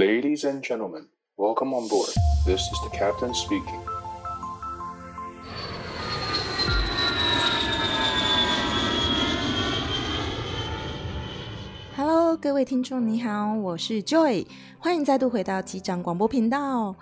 Ladies and gentlemen, welcome on board. This is the captain speaking. Hello，各位听众，你好，我是 Joy，欢迎再度回到机长广播频道。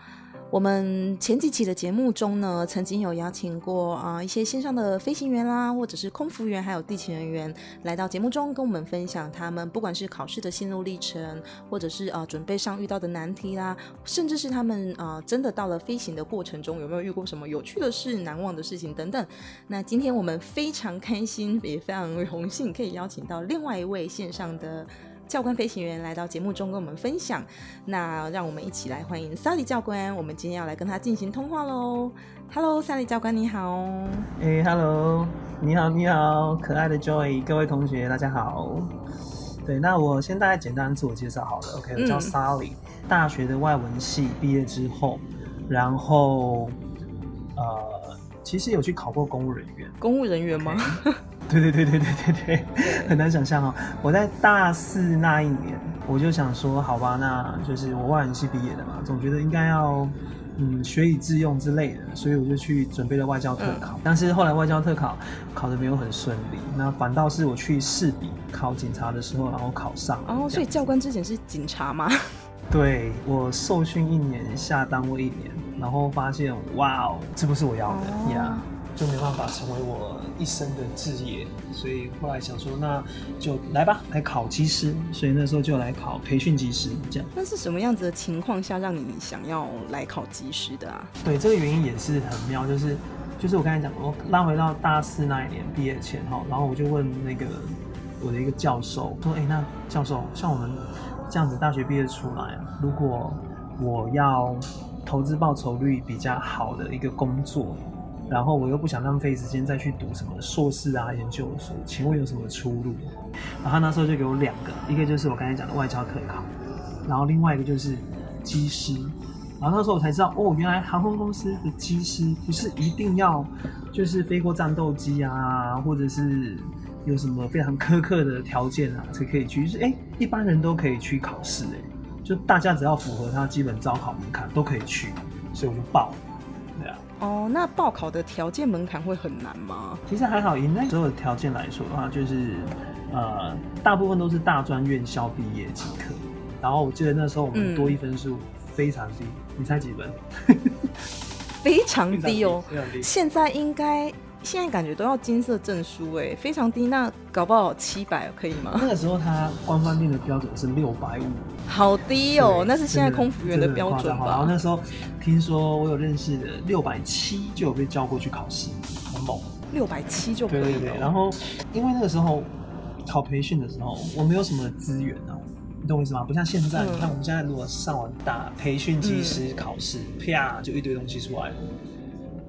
我们前几期的节目中呢，曾经有邀请过啊、一些线上的飞行员啦，或者是空服员，还有地勤人员来到节目中跟我们分享他们不管是考试的心路历程，或者是啊、准备上遇到的难题啦，甚至是他们啊、真的到了飞行的过程中有没有遇过什么有趣的事、难忘的事情等等。那今天我们非常开心，也非常荣幸可以邀请到另外一位线上的。教官飞行员来到节目中跟我们分享，那让我们一起来欢迎 Sally 教官。我们今天要来跟他进行通话喽。Hello，Sally 教官你好。哎、hey，Hello，你好，你好，可爱的 Joy，各位同学大家好。对，那我先大概简单自我介绍好了。OK，我叫 Sally，、嗯、大学的外文系毕业之后，然后呃，其实有去考过公务人员。公务人员吗？Okay. 对对对对对对对，很难想象哦。我在大四那一年，我就想说，好吧，那就是我外语系毕业的嘛，总觉得应该要嗯学以致用之类的，所以我就去准备了外交特考。嗯、但是后来外交特考考的没有很顺利，那反倒是我去试笔考警察的时候，然后考上。哦，所以教官之前是警察吗？对，我受训一年，下单位一年，然后发现哇哦，这不是我要的呀。哦 yeah. 就没办法成为我一生的志业，所以后来想说，那就来吧，来考技师。所以那时候就来考培训技师，这样。那是什么样子的情况下让你想要来考技师的啊？对，这个原因也是很妙，就是就是我刚才讲，我拉回到大四那一年毕业前哈，然后我就问那个我的一个教授说，哎，那教授，像我们这样子大学毕业出来啊，如果我要投资报酬率比较好的一个工作。然后我又不想浪费时间再去读什么硕士啊、研究所，请问有什么出路？然后他那时候就给我两个，一个就是我刚才讲的外交特考，然后另外一个就是机师。然后那时候我才知道，哦，原来航空公司的机师不是一定要就是飞过战斗机啊，或者是有什么非常苛刻的条件啊才可以去，就是哎，一般人都可以去考试，哎，就大家只要符合他基本招考门槛都可以去，所以我就报。哦，那报考的条件门槛会很难吗？其实还好，以那时候的条件来说的话，就是呃，大部分都是大专院校毕业即可。然后我记得那时候我们多一分数非常低，嗯、你猜几分？非常低哦。现在应该。现在感觉都要金色证书哎，非常低。那搞不好七百可以吗？那个时候它官方定的标准是六百五，好低哦。那是现在空服员的标准吧？然后那时候听说我有认识的六百七就有被叫过去考试，很猛。六百七就可以了。对对对。然后因为那个时候考培训的时候，我没有什么资源啊，你懂我意思吗？不像现在，嗯、你看我们现在如果上网打培训机师考试，嗯、啪就一堆东西出来了。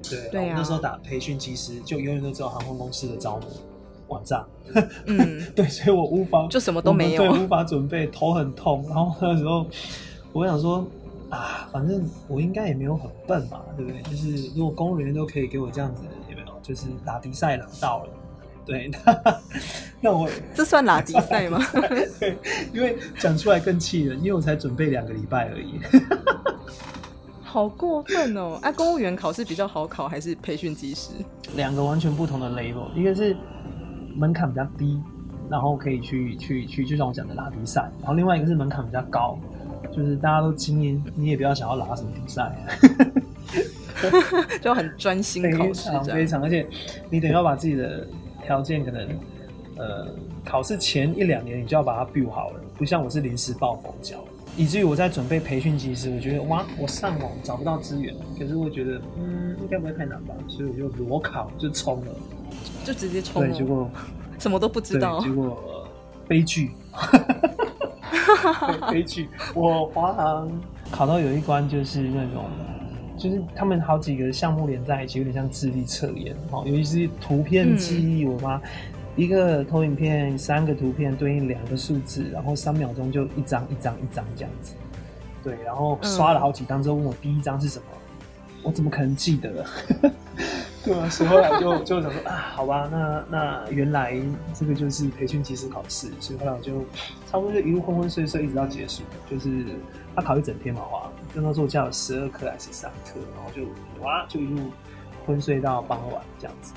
对，对啊，那时候打培训机师，就永远都知道航空公司的招募网站。嗯，对，所以我无法，就什么都没有，对，无法准备，头很痛。然后那时候，我想说啊，反正我应该也没有很笨嘛，对不对？就是如果公务员都可以给我这样子，有没有？就是打迪赛拿到了，对，那，那我 这算拉迪赛吗？对，因为讲出来更气人，因为我才准备两个礼拜而已。好过分哦！哎、啊，公务员考试比较好考，还是培训机师？两个完全不同的 level，一个是门槛比较低，然后可以去去去，就像我讲的拉比赛，然后另外一个是门槛比较高，就是大家都精英，你也不要想要拉什么比赛，就很专心考试，非常非常，而且你等于要把自己的条件可能呃考试前一两年你就要把它 build 好了，不像我是临时抱佛脚。以至于我在准备培训机时，我觉得哇，我上网找不到资源，可是我觉得嗯，应该不会太难吧，所以我就裸考就冲了，就直接冲了。对，结果什么都不知道，结果、呃、悲剧，悲剧。我华航考到有一关就是那种，就是他们好几个项目连在一起，有点像智力测验，哦，尤其是图片记忆，嗯、我妈。一个投影片，三个图片对应两个数字，然后三秒钟就一张一张一张这样子。对，然后刷了好几张之后问我第一张是什么，我怎么可能记得？对啊，所以后来就就想说啊，好吧，那那原来这个就是培训机师考试，所以后来我就差不多就一路昏昏睡睡，一直到结束。就是他考一整天嘛，哇，跟他说我加了十二课还是三课，然后就哇就一路昏睡到傍晚这样子。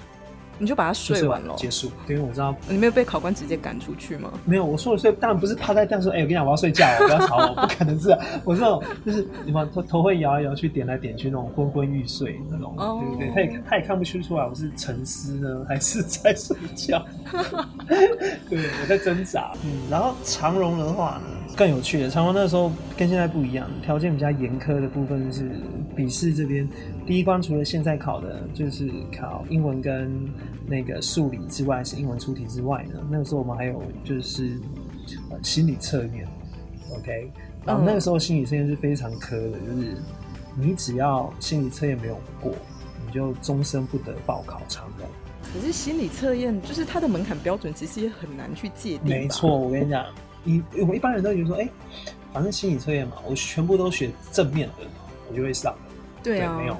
你就把它睡完了，结束。因为我知道你没有被考官直接赶出去吗？没有，我说了睡，当然不是趴在地上说，哎、欸，我跟你讲，我要睡觉，不要吵我，不可能是、啊，我这种就是你们头头会摇来摇去，点来点去那种昏昏欲睡那种，哦、对不对？他也他也看不出出来我是沉思呢，还是在睡觉。对，我在挣扎。嗯，然后长荣的话呢，更有趣的，长荣那时候跟现在不一样，条件比较严苛的部分是笔试这边。第一关除了现在考的，就是考英文跟那个数理之外，是英文出题之外呢。那个时候我们还有就是呃心理测验，OK。然后那个时候心理测验是非常苛的，就是你只要心理测验没有过，你就终身不得报考长荣。可是心理测验就是它的门槛标准，其实也很难去界定。没错，我跟你讲，你我们一般人都觉得说，哎、欸，反正心理测验嘛，我全部都选正面的，我就会上。对啊，对没有。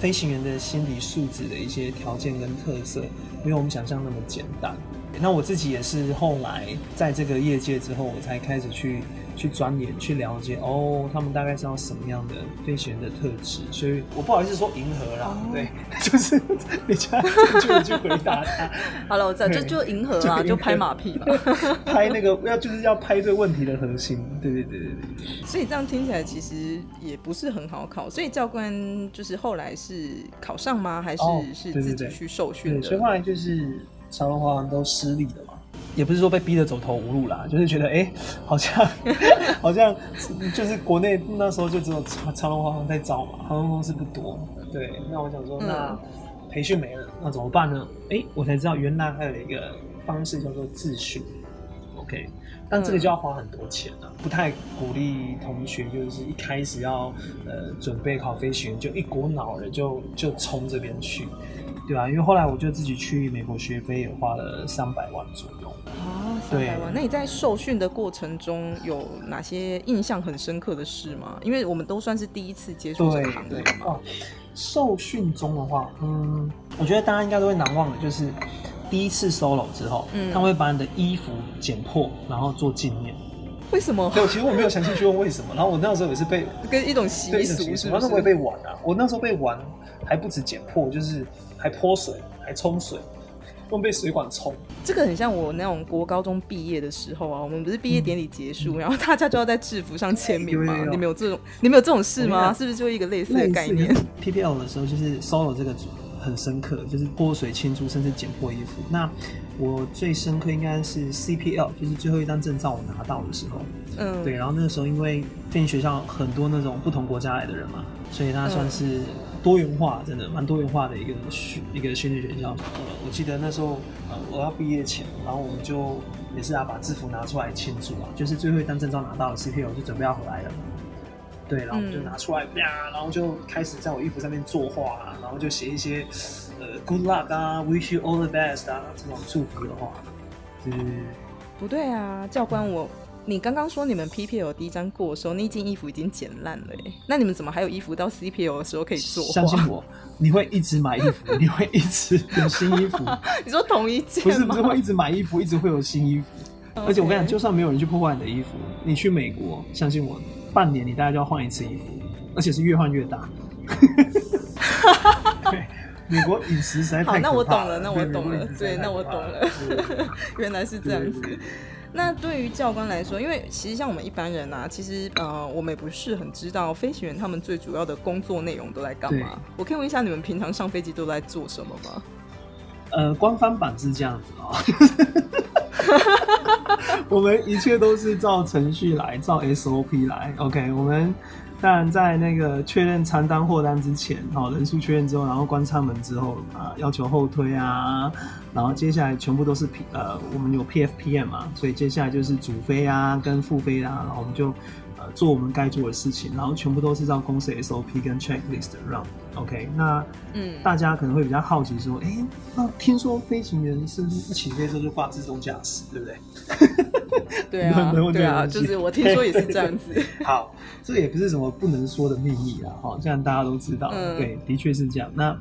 飞行员的心理素质的一些条件跟特色，没有我们想象那么简单。那我自己也是后来在这个业界之后，我才开始去去钻研、去了解哦，他们大概是要什么样的飞行员的特质。所以我不好意思说银河啦，哦、对，就是比较正确的去回答他。好了，我知道，就就银河啊，就，就拍马屁吧，拍那个要就是要拍对问题的核心。对对对对对。所以这样听起来其实也不是很好考。所以教官就是后来是考上吗？还是、哦、是自己去受训的？所以后来就是。长隆华航都失利了嘛，也不是说被逼得走投无路啦，就是觉得哎、欸，好像 好像就是国内那时候就只有长长荣华航在招嘛，航空公司不多。对，那我想说，那培训没了，那怎么办呢？哎、欸，我才知道原来还有一个方式叫做自训。OK，但这个就要花很多钱了，不太鼓励同学就是一开始要呃准备考飞行员就一股脑的就就冲这边去。对啊，因为后来我就自己去美国学飞，也花了三百万左右。哦，三百万。那你在受训的过程中有哪些印象很深刻的事吗？因为我们都算是第一次接触这个行业嘛。哦，受训中的话，嗯，我觉得大家应该都会难忘的，就是第一次 solo 之后，嗯，他会把你的衣服剪破，然后做纪念。为什么？对，其实我没有详细去问为什么。然后我那时候也是被 跟一种习俗，是不是？我也被玩啊！我那时候被玩，还不止剪破，就是。还泼水，还冲水，用被水管冲。这个很像我那种国高中毕业的时候啊，我们不是毕业典礼结束，嗯、然后大家就要在制服上签名吗？你没有这种，你没有这种事吗？是不是就一个类似的概念？PPL 的时候就是 solo 这个很深刻，就是泼水庆祝，甚至剪破衣服。那我最深刻应该是 CPL，就是最后一张证照我拿到的时候。嗯，对。然后那个时候因为飞行学校很多那种不同国家来的人嘛，所以他算是。多元化，真的蛮多元化的一个训一个训练学校。呃，我记得那时候，呃，我要毕业前，然后我们就也是要把制服拿出来庆祝啊，就是最后一张证照拿到了，CPL 就准备要回来了。对，然后我们就拿出来，呀，然后就开始在我衣服上面作画，然后就写一些呃 Good luck 啊，Wish you all the best 啊这种祝福的话。就是不对啊，教官我。你刚刚说你们 PPL 第一张过的时候，那件衣服已经剪烂了耶，那你们怎么还有衣服到 CPL 的时候可以做？相信我，你会一直买衣服，你会一直有新衣服。你说同一件？不是，不是会一直买衣服，一直会有新衣服。而且我跟你讲，就算没有人去破坏你的衣服，你去美国，相信我，半年你大概就要换一次衣服，而且是越换越大。对，美国饮食实在太可怕了。好，那我懂了，那我懂了。对，那我懂了。原来是这样子。那对于教官来说，因为其实像我们一般人啊，其实呃，我们也不是很知道飞行员他们最主要的工作内容都在干嘛。我可以问一下，你们平常上飞机都在做什么吗？呃，官方版是这样子哦，我们一切都是照程序来，照 SOP 来。OK，我们。当然，在那个确认餐单货单之前，好，人数确认之后，然后关舱门之后啊，要求后推啊，然后接下来全部都是 P 呃，我们有 PFPM 嘛，所以接下来就是主飞啊跟副飞啊，然后我们就呃做我们该做的事情，然后全部都是照公司 SOP 跟 checklist run。OK，那嗯，大家可能会比较好奇说，哎、欸，那听说飞行员是不是一起飞之后就挂自动驾驶，对不对？对啊，对啊，就是我听说也是这样子。好，这也不是什么不能说的秘密啊，哈，这样大家都知道。嗯、对，的确是这样。那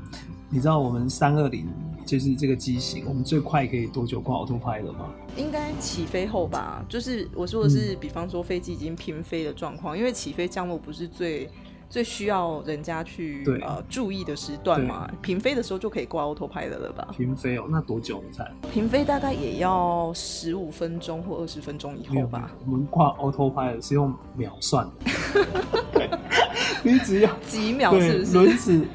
你知道我们三二零就是这个机型，我们最快可以多久挂 Autopilot 吗？应该起飞后吧，就是我说的是，比方说飞机已经平飞的状况，嗯、因为起飞降落不是最最需要人家去呃注意的时段嘛，平飞的时候就可以挂 Autopilot 了吧？平飞哦，那多久你猜？平飞大概也要十五分钟或二十分钟以后吧。我们挂 Autopilot 是用秒算的，你只要几秒是不是？轮子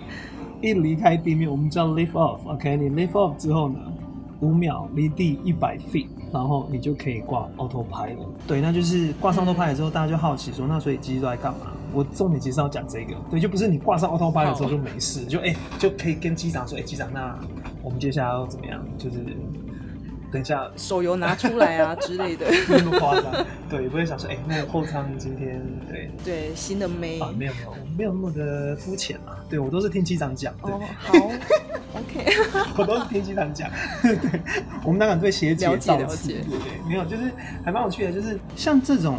一离开地面，我们叫 lift off，OK？、Okay? 你 lift off 之后呢，五秒离地一百 feet。然后你就可以挂 Autopilot。对，那就是挂上 Autopilot 之后，大家就好奇说，那所以机器都在干嘛？我重点其实要讲这个，对，就不是你挂上 Autopilot 之后就没事，就哎、欸、就可以跟机长说，哎、欸，机长，那我们接下来要怎么样？就是。等一下，手游拿出来啊 之类的，没那么夸张。对，也不会想说，哎、欸，那个后舱今天对对新的妹啊？没有没有，没有那么的肤浅嘛。对我都是听机长讲。哦，好，OK。我都是听机长讲。对，我们当然对学姐了解了解。对对，没有，就是还蛮有趣的，就是像这种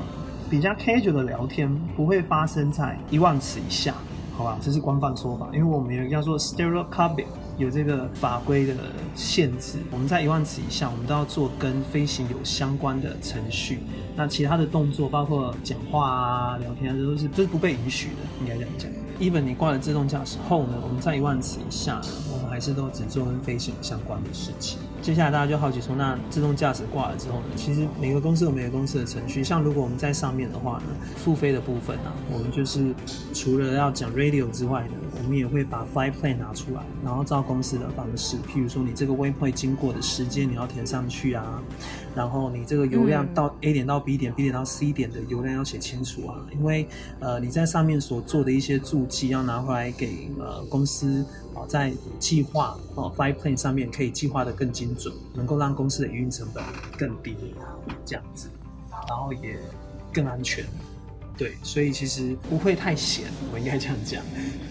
比较 casual 的聊天，不会发生在一万尺以下，好吧？这是官方说法，因为我们叫做 stereo cabin。有这个法规的限制，我们在一万尺以下，我们都要做跟飞行有相关的程序。那其他的动作，包括讲话啊、聊天啊，这都是这是不被允许的，应该这样讲。even 你挂了自动驾驶后呢，我们在一万尺以下，我们还是都只做跟飞行相关的事情。接下来大家就好奇说，那自动驾驶挂了之后呢？其实每个公司有每个公司的程序。像如果我们在上面的话呢，付费的部分呢、啊，我们就是除了要讲 radio 之外呢，我们也会把 flight plan 拿出来，然后照公司的方式，譬如说你这个 waypoint 经过的时间你要填上去啊，然后你这个油量到 A 点到 B 点、嗯、B 点到 C 点的油量要写清楚啊，因为呃你在上面所做的一些注记要拿回来给呃公司。在计划哦，flight plan 上面可以计划的更精准，能够让公司的营运成本更低，这样子，然后也更安全。对，所以其实不会太闲，我应该这样讲。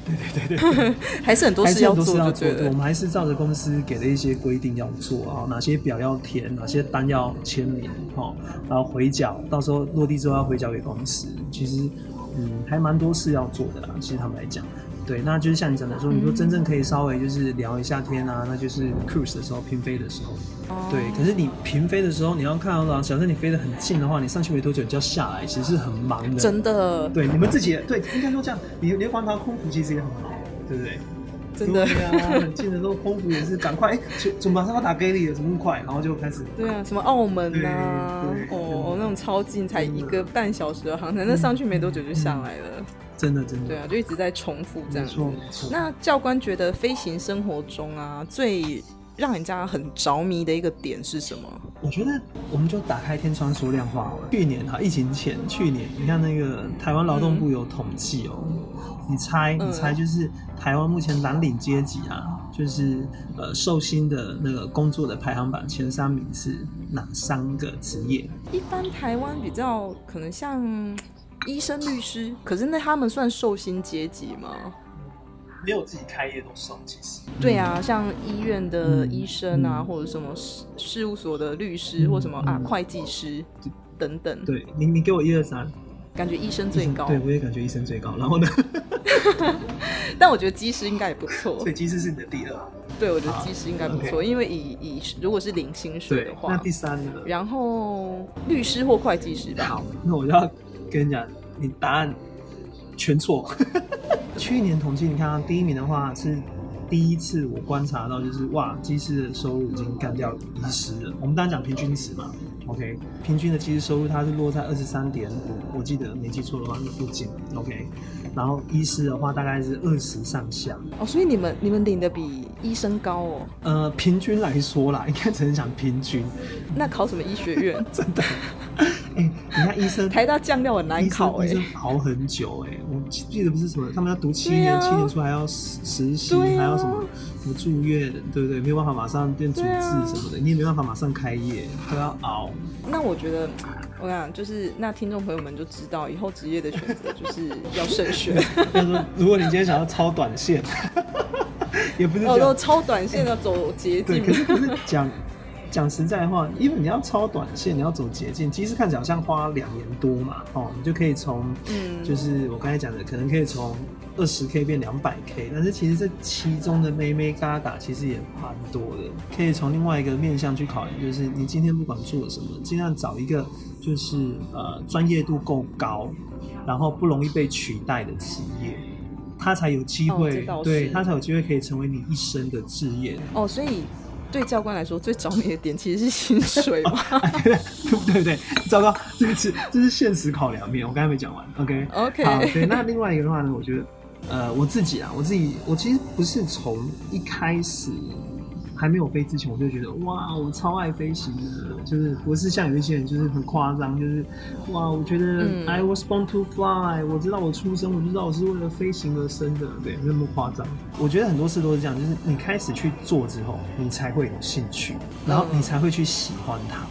对对对对，还是很多事要做，要做。我们还是照着公司给的一些规定要做啊，哪些表要填，哪些单要签名，哈，然后回缴，到时候落地之后要回缴给公司。其实，嗯，还蛮多事要做的啦。其实他们来讲。对，那就是像你讲的说，你说真正可以稍微就是聊一下天啊，那就是 cruise 的时候，平飞的时候。哦。对，可是你平飞的时候，你要看到啊，假设你飞得很近的话，你上去没多久你就要下来，其实是很忙的。真的。对，你们自己也对，应该说这样，你连环岛空服其实也很好，对不对？真的。对啊，很近的时候空服也是赶快，哎，怎么马上要打给你了？怎么那么快？然后就开始。对啊，什么澳门啊，哦，那种超近，才一个半小时的航程，那上去没多久就下来了。真的，真的，对啊，就一直在重复这样子。那教官觉得飞行生活中啊，最让人家很着迷的一个点是什么？我觉得我们就打开天窗说亮话。去年哈，疫情前，去年你看那个台湾劳动部有统计哦，你猜，你猜，就是台湾目前蓝领阶级啊，就是呃受薪的那个工作的排行榜前三名是哪三个职业？一般台湾比较可能像。医生、律师，可是那他们算受薪阶级吗？没有自己开业都算，其实。对啊，像医院的医生啊，或者什么事事务所的律师，或什么啊、嗯、会计师等等。对，你你给我一二三，感觉医生最高。对，我也感觉医生最高。然后呢？但我觉得机师应该也不错。所以机师是你的第二。对，我觉得机师应该不错因为以以如果是零薪水的话，那第三呢？然后律师或会计师吧。好，那我要。跟你讲，你答案全错。去年统计，你看啊，第一名的话是第一次我观察到，就是哇，机师的收入已经干掉医师了。我们当然讲平均值嘛，OK，平均的机师收入它是落在二十三点五，我记得没记错的话是附近，OK。然后医师的话大概是二十上下。哦，所以你们你们领的比医生高哦。呃，平均来说啦，应该只能讲平均。那考什么医学院？真的。哎、欸，你看医生，台大酱料很难考哎、欸，医生熬很久哎、欸，我记得不是什么，他们要读七年，七、啊、年出来要实习、啊，还要什么什么住院，对不对？没有办法马上变主治什么的、啊，你也没办法马上开业，都要熬。那我觉得，我想就是那听众朋友们就知道，以后职业的选择就是要慎选。他说，如果你今天想要超短线，也不是哦，超短线要走捷径。可是讲。讲实在话，因为你要超短线，你要走捷径，其实看起来好像花两年多嘛，哦，你就可以从，嗯，就是我刚才讲的，可能可以从二十 K 变两百 K，但是其实这其中的妹妹嘎嘎其实也蛮多的，可以从另外一个面向去考虑，就是你今天不管做什么，尽量找一个就是呃专业度够高，然后不容易被取代的职业，他才有机会，哦、对他才有机会可以成为你一生的志业。哦，所以。对教官来说，最着迷的点其实是薪水嘛？对不对？糟糕，这个是这是现实考量面。我刚才没讲完。Okay? okay. 好。对，那另外一个的话呢，我觉得，呃，我自己啊，我自己，我其实不是从一开始。还没有飞之前，我就觉得哇，我超爱飞行的，就是不是像有一些人就是很夸张，就是哇，我觉得、嗯、I was born to fly，我知道我出生，我就知道我是为了飞行而生的，对，没那么夸张。我觉得很多事都是这样，就是你开始去做之后，你才会有兴趣，然后你才会去喜欢它。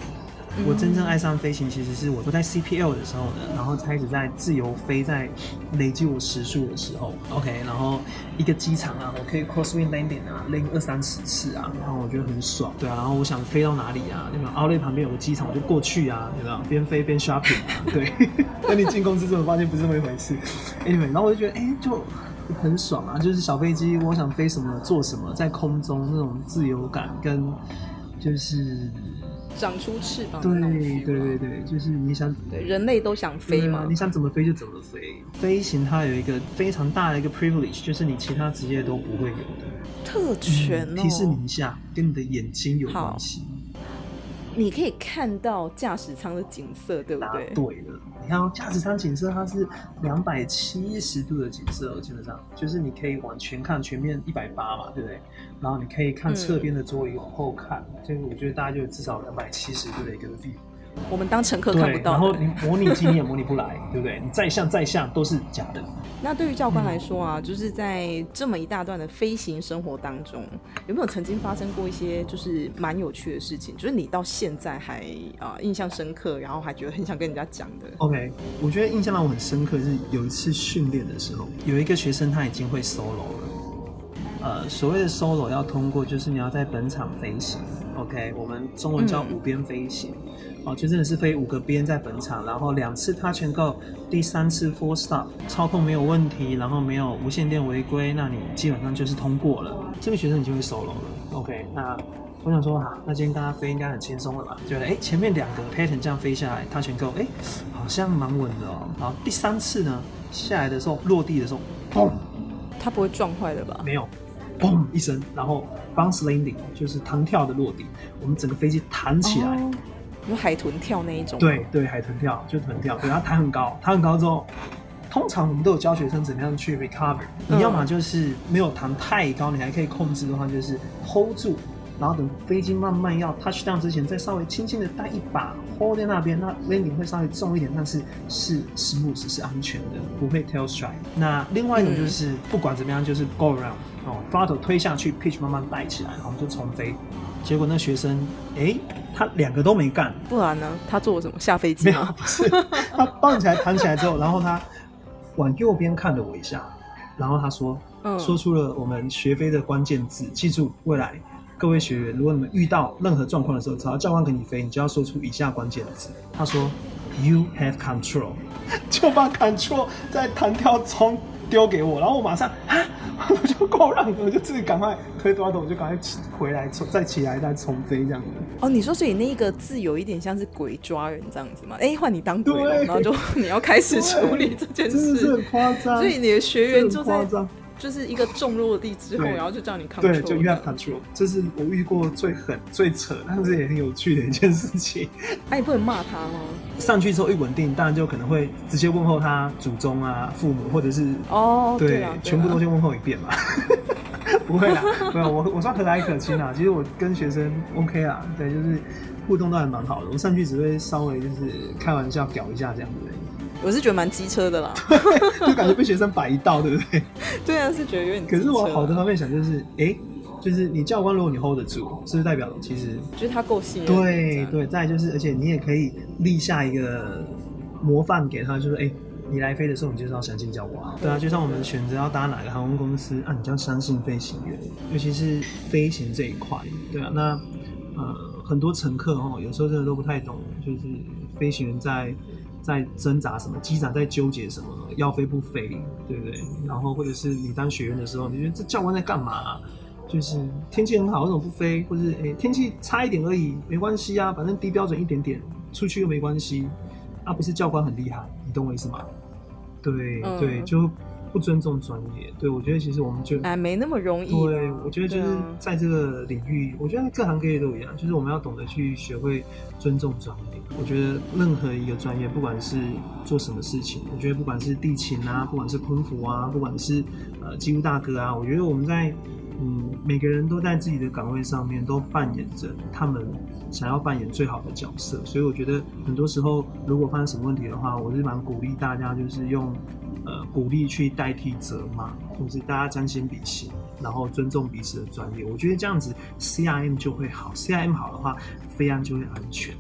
我真正爱上飞行，其实是我我在 CPL 的时候呢，然后开始在自由飞，在累积我时速的时候，OK，然后一个机场啊，我可以 crosswind landing 啊，land 二三十次啊，然后我觉得很爽，对啊，然后我想飞到哪里啊，那个 Outlet 旁边有个机场，我就过去啊，对吧？边飞边 shopping 啊，对。等你进公司之后发现不是这么一回事，Anyway，然后我就觉得，哎、欸，就很爽啊，就是小飞机，我想飞什么做什么，在空中那种自由感跟就是。长出翅膀，对对对对，就是你想，对人类都想飞嘛，你想怎么飞就怎么飞。飞行它有一个非常大的一个 privilege，就是你其他职业都不会有的特权哦。提示你一下，跟你的眼睛有关系。你可以看到驾驶舱的景色，对不对？对的，你看驾驶舱景色，它是两百七十度的景色，基本上就是你可以往前看，全面一百八嘛，对不对？然后你可以看侧边的座椅往后看，这、嗯、个我觉得大家就至少两百七十度的一个 view。我们当乘客看不到，然后你模拟机你也模拟不来，对不对？你再像再像都是假的。那对于教官来说啊，嗯、就是在这么一大段的飞行生活当中，有没有曾经发生过一些就是蛮有趣的事情？就是你到现在还啊、呃、印象深刻，然后还觉得很想跟人家讲的？OK，我觉得印象让我很深刻是有一次训练的时候，有一个学生他已经会 solo 了。呃，所谓的 solo 要通过，就是你要在本场飞行。OK，我们中文叫五边飞行。嗯哦，就真的是飞五个边在本场，然后两次 touch and go，第三次 four stop，操控没有问题，然后没有无线电违规，那你基本上就是通过了。这个学生你就会 solo 了。OK，那我想说啊，那今天大家飞应该很轻松了吧？觉得哎，前面两个 pattern 这样飞下来，touch and go，哎，好像蛮稳的哦。然后第三次呢，下来的时候落地的时候，砰，他不会撞坏的吧？没有，嘣一声，然后 bounce landing 就是弹跳的落地，我们整个飞机弹起来。哦有海豚跳那一种，对对，海豚跳就豚跳，对，它弹很高，弹很高之后，通常我们都有教学生怎么样去 recover。你要么就是没有弹太高，你还可以控制的话，就是 hold 住，然后等飞机慢慢要 touch down 之前，再稍微轻轻的带一把 hold 在那边，那 landing 会稍微重一点，但是是 smooth 是安全的，不会 tail strike。那另外一种就是、嗯、不管怎么样，就是 go around 哦，throttle 推下去，pitch 慢慢带起来，然后就重飞。结果那学生，哎、欸，他两个都没干，不然呢？他做了什么？下飞机吗？没有，不是。他抱起来弹起来之后，然后他往右边看了我一下，然后他说，嗯、说出了我们学飞的关键字。记住，未来各位学员，如果你们遇到任何状况的时候，只要教官给你飞，你就要说出以下关键字。他说，You have control，就把 control 在弹跳中丢给我，然后我马上啊。我就够让，我就自己赶快推多少我就赶快起回来，重再起来再重飞这样子。哦，你说所以那一个字有一点像是鬼抓人这样子吗？哎、欸，换你当鬼了，然后就 你要开始处理这件事，真的是很夸张。所以你的学员就在。就是一个重落地之后，然后就叫你 control。对，就 you have control。这是我遇过最狠、最扯，但是也很有趣的一件事情。哎、啊，你不能骂他吗？上去之后一稳定，当然就可能会直接问候他祖宗啊、父母，或者是哦，对，对全部都先问候一遍嘛。不会啦，没有我，我算和蔼可亲啦。其实我跟学生 OK 啦，对，就是互动都还蛮好的。我上去只会稍微就是开玩笑、搞一下这样子。我是觉得蛮机车的啦，就感觉被学生摆一道，对不对？对啊，是觉得有点。可是我好的方面想就是，哎、欸，就是你教官如果你 hold 得住，是不是代表其实就是他够信任？对对，再就是，而且你也可以立下一个模范给他，就是哎、欸，你来飞的时候，你就是要相信教官。对啊，就像我们选择要搭哪个航空公司啊，你就要相信飞行员，尤其是飞行这一块。对啊，那呃。很多乘客哦，有时候真的都不太懂，就是飞行员在在挣扎什么，机长在纠结什么，要飞不飞，对不对？然后或者是你当学员的时候，你觉得这教官在干嘛？就是天气很好，为什么不飞？或者是诶天气差一点而已，没关系啊，反正低标准一点点，出去又没关系。啊，不是教官很厉害，你懂我意思吗？对、嗯、对，就。不尊重专业，对，我觉得其实我们就哎没那么容易。对，我觉得就是在这个领域，啊、我觉得各行各业都一样，就是我们要懂得去学会尊重专业。我觉得任何一个专业，不管是做什么事情，我觉得不管是地勤啊，不管是空服啊，不管是呃机务大哥啊，我觉得我们在嗯每个人都在自己的岗位上面都扮演着他们想要扮演最好的角色。所以我觉得很多时候如果发生什么问题的话，我是蛮鼓励大家就是用。呃，鼓励去代替责骂，就是大家将心比心，然后尊重彼此的专业。我觉得这样子 CRM 就会好，CRM 好的话，飞安就会安全。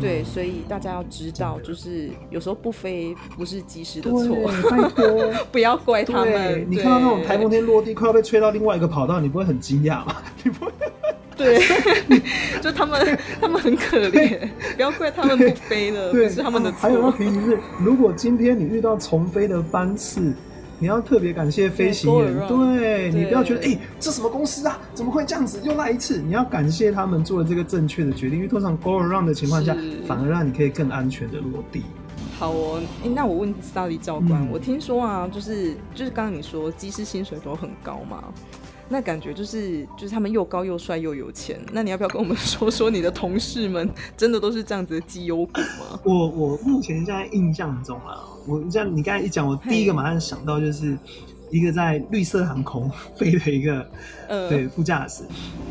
对，所以大家要知道，就是有时候不飞不是机师的错，拜托，不要怪他们。你看到那种台风天落地快要被吹到另外一个跑道，你不会很惊讶吗？你不会。对，就他们，他们很可怜，不要怪他们不飞了，对，是他们的错。还有一个提醒是，如果今天你遇到重飞的班次，你要特别感谢飞行员，对，对你不要觉得哎、欸，这什么公司啊，怎么会这样子又来一次？你要感谢他们做了这个正确的决定，因为通常 go around 的情况下，反而让你可以更安全的落地。好哦，那我问萨利教官、嗯，我听说啊，就是就是刚刚你说机师薪水都很高嘛？那感觉就是就是他们又高又帅又有钱，那你要不要跟我们说说你的同事们真的都是这样子的绩优股吗？我我目前现在印象中啊，我这样你刚才一讲，我第一个马上想到就是一个在绿色航空飞的一个、呃、对副驾驶，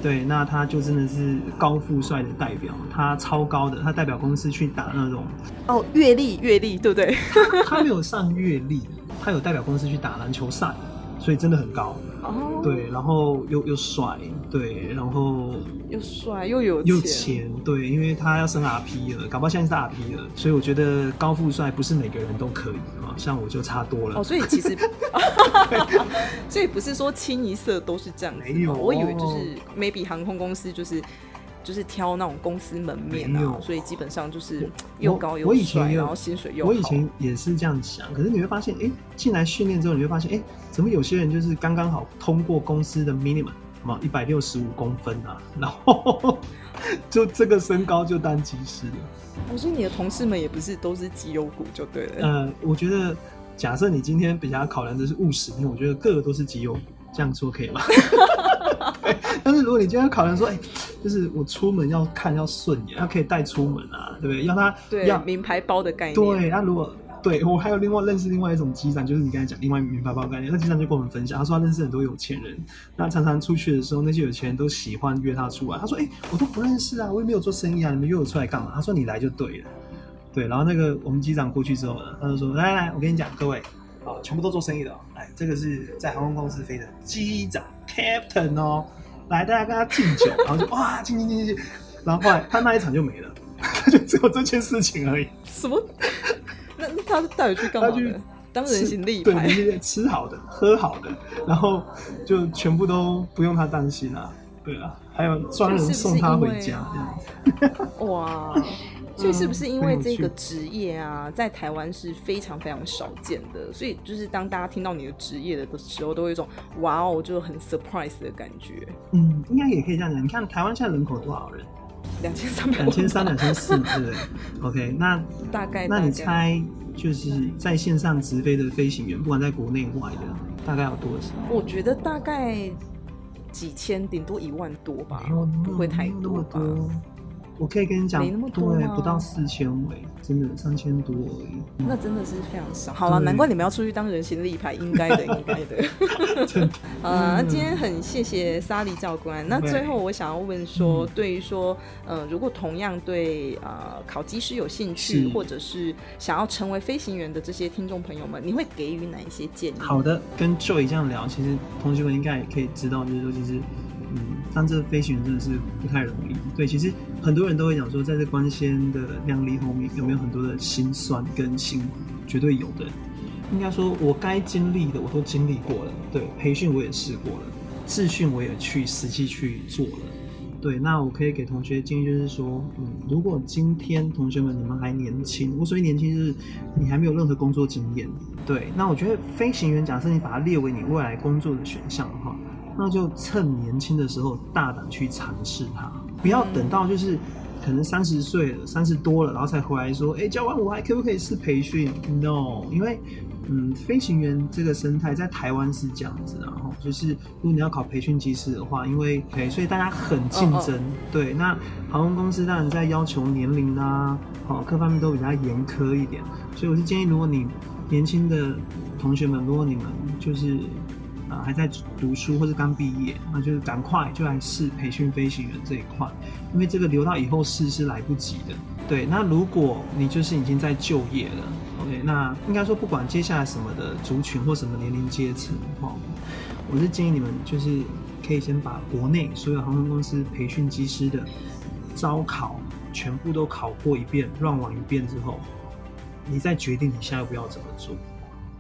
对，那他就真的是高富帅的代表，他超高的，他代表公司去打那种哦阅历阅历对不对？他，他没有上阅历，他有代表公司去打篮球赛。所以真的很高。哦，对，然后又又帅，对，然后又帅又有又钱，对，因为他要升 RP 了，搞不好现在是 RP 了，所以我觉得高富帅不是每个人都可以啊，像我就差多了。哦，所以其实 所以不是说清一色都是这样子，没有，我以为就是 maybe 航空公司就是。就是挑那种公司门面啊，所以基本上就是又高又帅，然后薪水又好。我以前也是这样想，可是你会发现，哎、欸，进来训练之后，你会发现，哎、欸，怎么有些人就是刚刚好通过公司的 minimum，嘛，一百六十五公分啊，然后 就这个身高就当技师了。我说你的同事们也不是都是绩优股就对了。呃，我觉得假设你今天比较考量的是务实，因为我觉得个个都是绩优股，这样说可以吗？但是如果你今天考量说，哎、欸，就是我出门要看要顺眼，要可以带出门啊，对不对？要他对要名牌包的概念。对，那如果对我还有另外认识另外一种机长，就是你刚才讲另外名牌包概念，那机长就跟我们分享，他说他认识很多有钱人，那常常出去的时候，那些有钱人都喜欢约他出来。他说，哎、欸，我都不认识啊，我也没有做生意啊，你们约我出来干嘛？他说你来就对了，对。然后那个我们机长过去之后呢，他就说，来来来，我跟你讲，各位。啊，全部都做生意的哦。来，这个是在航空公司飞的机长 Captain 哦。来，大家跟他敬酒，然后就哇，敬敬敬敬。然后后来他那一场就没了，他就只有这件事情而已。什么？那那他到底去干嘛？他去当人形立牌，对，吃好的，喝好的，然后就全部都不用他担心啊。对啊，还有专人送他回家这样子。哇。所以是不是因为这个职业啊，在台湾是非常非常少见的？所以就是当大家听到你的职业的时候，都有一种哇哦，就很 surprise 的感觉。嗯，应该也可以这样讲。你看台湾现在人口多少人？两千三百，两千三，两千四，对不对？OK，那大概，那你猜就是在线上直飞的飞行员，不管在国内外的，大概有多少？我觉得大概几千，顶多一万多吧，不会太多吧。我可以跟你讲，没那么多，对，不到四千位，真的三千多而已。那真的是非常少。好了，难怪你们要出去当人形立牌，应该的，应该的。啊，那今天很谢谢萨莉教官。那最后我想要问说，对于说，呃，如果同样对呃考机师有兴趣，或者是想要成为飞行员的这些听众朋友们，你会给予哪一些建议？好的，跟 Joy 这样聊，其实同学们应该也可以知道，就是说，其实。嗯，当这个飞行员真的是不太容易。对，其实很多人都会讲说，在这光鲜的亮丽后面，有没有很多的辛酸跟辛苦？绝对有的。应该说，我该经历的我都经历过了。对，培训我也试过了，自训我也去实际去做了。对，那我可以给同学建议就是说，嗯，如果今天同学们你们还年轻，我所谓年轻就是你还没有任何工作经验，对，那我觉得飞行员，假设你把它列为你未来工作的选项的话，那就趁年轻的时候大胆去尝试它，不要等到就是可能三十岁了，三十多了，然后才回来说，哎，教官我还可不可以试培训？No，因为。嗯，飞行员这个生态在台湾是这样子，然后就是如果你要考培训机师的话，因为培，所以大家很竞争。Oh, oh. 对，那航空公司当然在要求年龄啊，哦各方面都比较严苛一点。所以我是建议，如果你年轻的同学们，如果你们就是啊还在读书或者刚毕业，那就是赶快就来试培训飞行员这一块，因为这个留到以后试是来不及的。对，那如果你就是已经在就业了。OK，那应该说，不管接下来什么的族群或什么年龄阶层，哈，我是建议你们就是可以先把国内所有航空公司培训机师的招考全部都考过一遍，run 完一遍之后，你再决定你下一步要怎么做。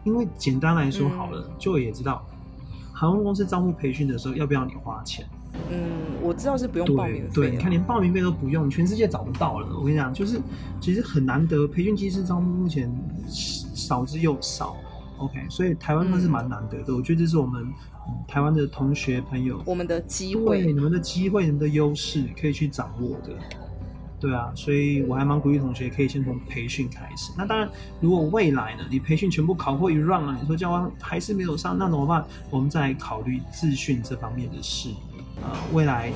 因为简单来说好了，就也知道航空公司招募培训的时候要不要你花钱。嗯，我知道是不用报名费。对，对，你看连报名费都不用，全世界找不到了。我跟你讲，就是其实很难得，培训机师招募目前少之又少。OK，所以台湾那是蛮难得的。嗯、我觉得这是我们、嗯、台湾的同学朋友，我们的机会，你们的机会，你们的优势可以去掌握的。对啊，所以我还蛮鼓励同学可以先从培训开始。那当然，如果未来呢，你培训全部考过一 round 了，你说教官还是没有上，那怎么办？我们再考虑自训这方面的事。呃，未来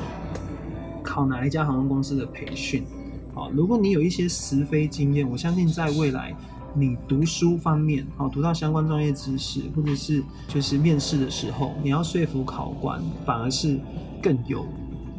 考哪一家航空公司的培训？好，如果你有一些实飞经验，我相信在未来你读书方面，好，读到相关专业知识，或者是就是面试的时候，你要说服考官，反而是更有。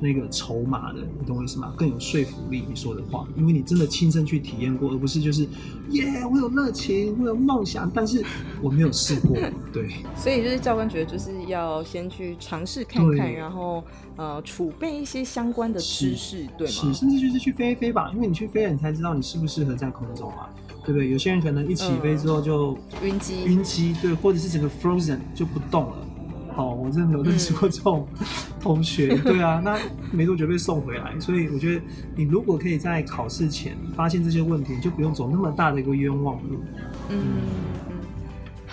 那个筹码的，你懂我意思吗？更有说服力，你说的话，因为你真的亲身去体验过，而不是就是耶我有热情，我有梦想，但是我没有试过，对。所以就是教官觉得就是要先去尝试看看，然后呃储备一些相关的知识，对吗？是，甚至就是去飞一飞吧，因为你去飞了，你才知道你适不适合在空中嘛，对不对？有些人可能一起飞之后就晕机，晕机，对，或者是整个 frozen 就不动了。哦，我真的有认识过这种 同学，嗯、对啊，那没多久被送回来，所以我觉得你如果可以在考试前发现这些问题，你就不用走那么大的一个冤枉路。嗯。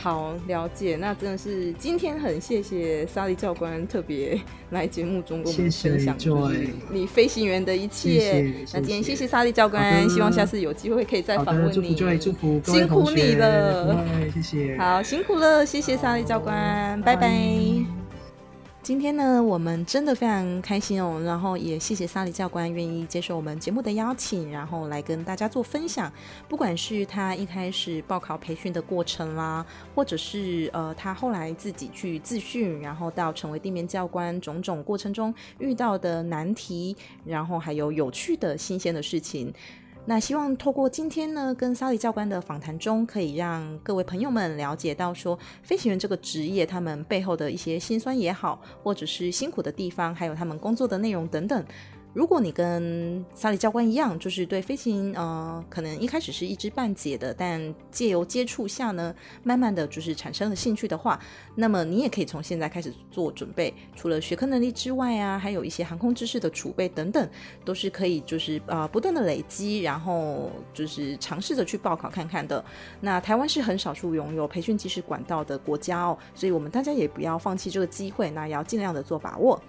嗯好，了解，那真的是今天很谢谢莎莉教官特别来节目中跟我们分享，就是你飞行员的一切。谢谢，那今天谢谢莎莉教官，希望下次有机会可以再访问你。祝福，祝福，辛苦你了，谢谢。好，辛苦了，谢谢莎莉教官，拜拜。今天呢，我们真的非常开心哦，然后也谢谢萨莉教官愿意接受我们节目的邀请，然后来跟大家做分享。不管是他一开始报考培训的过程啦，或者是呃他后来自己去自训，然后到成为地面教官种种过程中遇到的难题，然后还有有趣的新鲜的事情。那希望透过今天呢，跟 Sally 教官的访谈中，可以让各位朋友们了解到说，飞行员这个职业，他们背后的一些辛酸也好，或者是辛苦的地方，还有他们工作的内容等等。如果你跟萨利教官一样，就是对飞行，呃，可能一开始是一知半解的，但借由接触下呢，慢慢的就是产生了兴趣的话，那么你也可以从现在开始做准备。除了学科能力之外啊，还有一些航空知识的储备等等，都是可以就是呃不断的累积，然后就是尝试着去报考看看的。那台湾是很少数拥有培训机师管道的国家哦，所以我们大家也不要放弃这个机会，那也要尽量的做把握。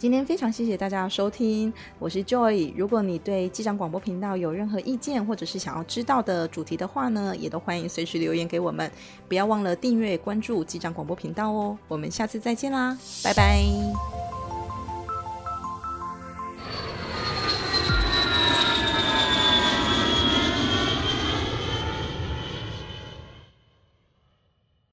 今天非常谢谢大家的收听，我是 Joy。如果你对机长广播频道有任何意见，或者是想要知道的主题的话呢，也都欢迎随时留言给我们。不要忘了订阅关注机长广播频道哦。我们下次再见啦，拜拜。